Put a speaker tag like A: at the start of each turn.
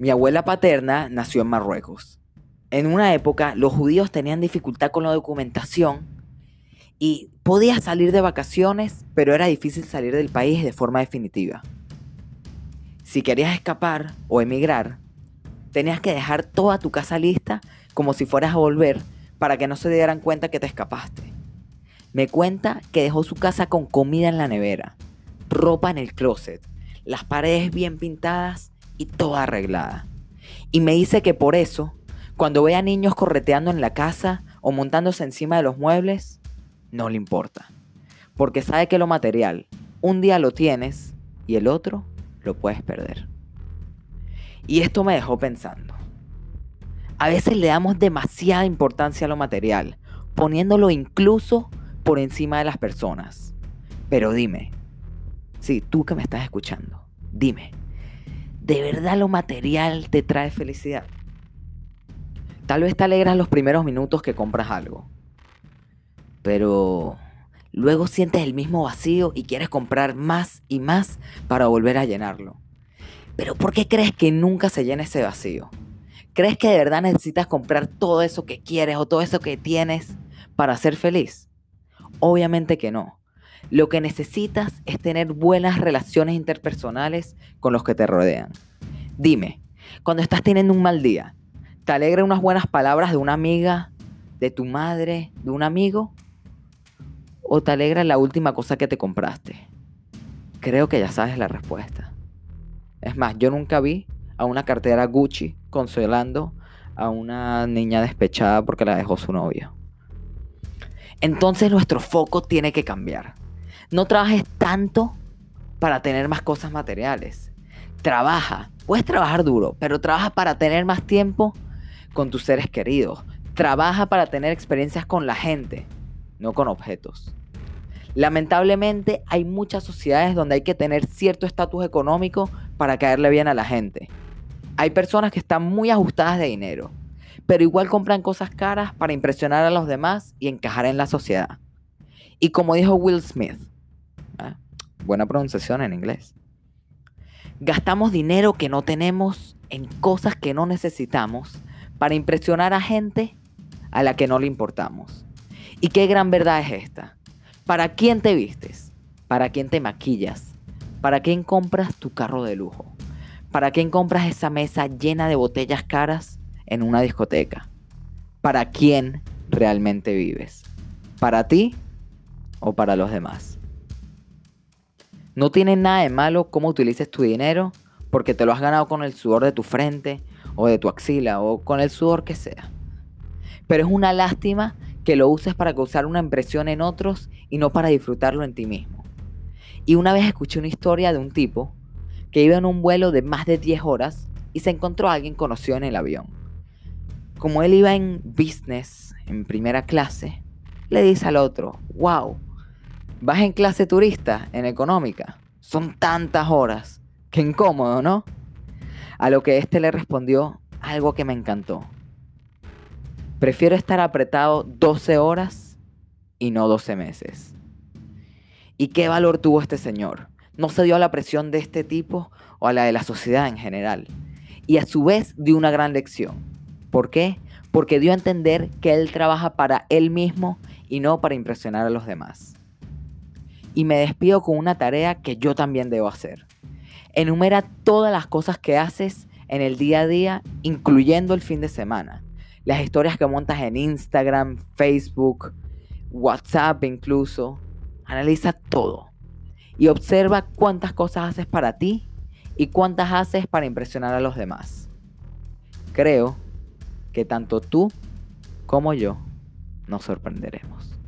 A: Mi abuela paterna nació en Marruecos. En una época los judíos tenían dificultad con la documentación y podías salir de vacaciones, pero era difícil salir del país de forma definitiva. Si querías escapar o emigrar, tenías que dejar toda tu casa lista como si fueras a volver para que no se dieran cuenta que te escapaste. Me cuenta que dejó su casa con comida en la nevera, ropa en el closet, las paredes bien pintadas y toda arreglada. Y me dice que por eso, cuando ve a niños correteando en la casa o montándose encima de los muebles, no le importa. Porque sabe que lo material, un día lo tienes y el otro lo puedes perder. Y esto me dejó pensando. A veces le damos demasiada importancia a lo material, poniéndolo incluso por encima de las personas. Pero dime, sí, tú que me estás escuchando, dime, ¿de verdad lo material te trae felicidad? Tal vez te alegras los primeros minutos que compras algo, pero luego sientes el mismo vacío y quieres comprar más y más para volver a llenarlo. Pero ¿por qué crees que nunca se llena ese vacío? ¿Crees que de verdad necesitas comprar todo eso que quieres o todo eso que tienes para ser feliz? Obviamente que no. Lo que necesitas es tener buenas relaciones interpersonales con los que te rodean. Dime, cuando estás teniendo un mal día, ¿te alegra unas buenas palabras de una amiga, de tu madre, de un amigo? ¿O te alegra la última cosa que te compraste? Creo que ya sabes la respuesta. Es más, yo nunca vi a una cartera Gucci consolando a una niña despechada porque la dejó su novio. Entonces nuestro foco tiene que cambiar. No trabajes tanto para tener más cosas materiales. Trabaja. Puedes trabajar duro, pero trabaja para tener más tiempo con tus seres queridos. Trabaja para tener experiencias con la gente, no con objetos. Lamentablemente hay muchas sociedades donde hay que tener cierto estatus económico para caerle bien a la gente. Hay personas que están muy ajustadas de dinero, pero igual compran cosas caras para impresionar a los demás y encajar en la sociedad. Y como dijo Will Smith, ¿eh? buena pronunciación en inglés, gastamos dinero que no tenemos en cosas que no necesitamos para impresionar a gente a la que no le importamos. ¿Y qué gran verdad es esta? ¿Para quién te vistes? ¿Para quién te maquillas? ¿Para quién compras tu carro de lujo? ¿Para quién compras esa mesa llena de botellas caras en una discoteca? ¿Para quién realmente vives? ¿Para ti o para los demás? No tiene nada de malo cómo utilices tu dinero porque te lo has ganado con el sudor de tu frente o de tu axila o con el sudor que sea. Pero es una lástima que lo uses para causar una impresión en otros y no para disfrutarlo en ti mismo. Y una vez escuché una historia de un tipo que iba en un vuelo de más de 10 horas y se encontró a alguien conocido en el avión. Como él iba en business, en primera clase, le dice al otro, wow, vas en clase turista, en económica. Son tantas horas. Qué incómodo, ¿no? A lo que éste le respondió algo que me encantó. Prefiero estar apretado 12 horas y no 12 meses. ¿Y qué valor tuvo este señor? No se dio a la presión de este tipo o a la de la sociedad en general. Y a su vez dio una gran lección. ¿Por qué? Porque dio a entender que él trabaja para él mismo y no para impresionar a los demás. Y me despido con una tarea que yo también debo hacer. Enumera todas las cosas que haces en el día a día, incluyendo el fin de semana las historias que montas en Instagram, Facebook, WhatsApp incluso. Analiza todo y observa cuántas cosas haces para ti y cuántas haces para impresionar a los demás. Creo que tanto tú como yo nos sorprenderemos.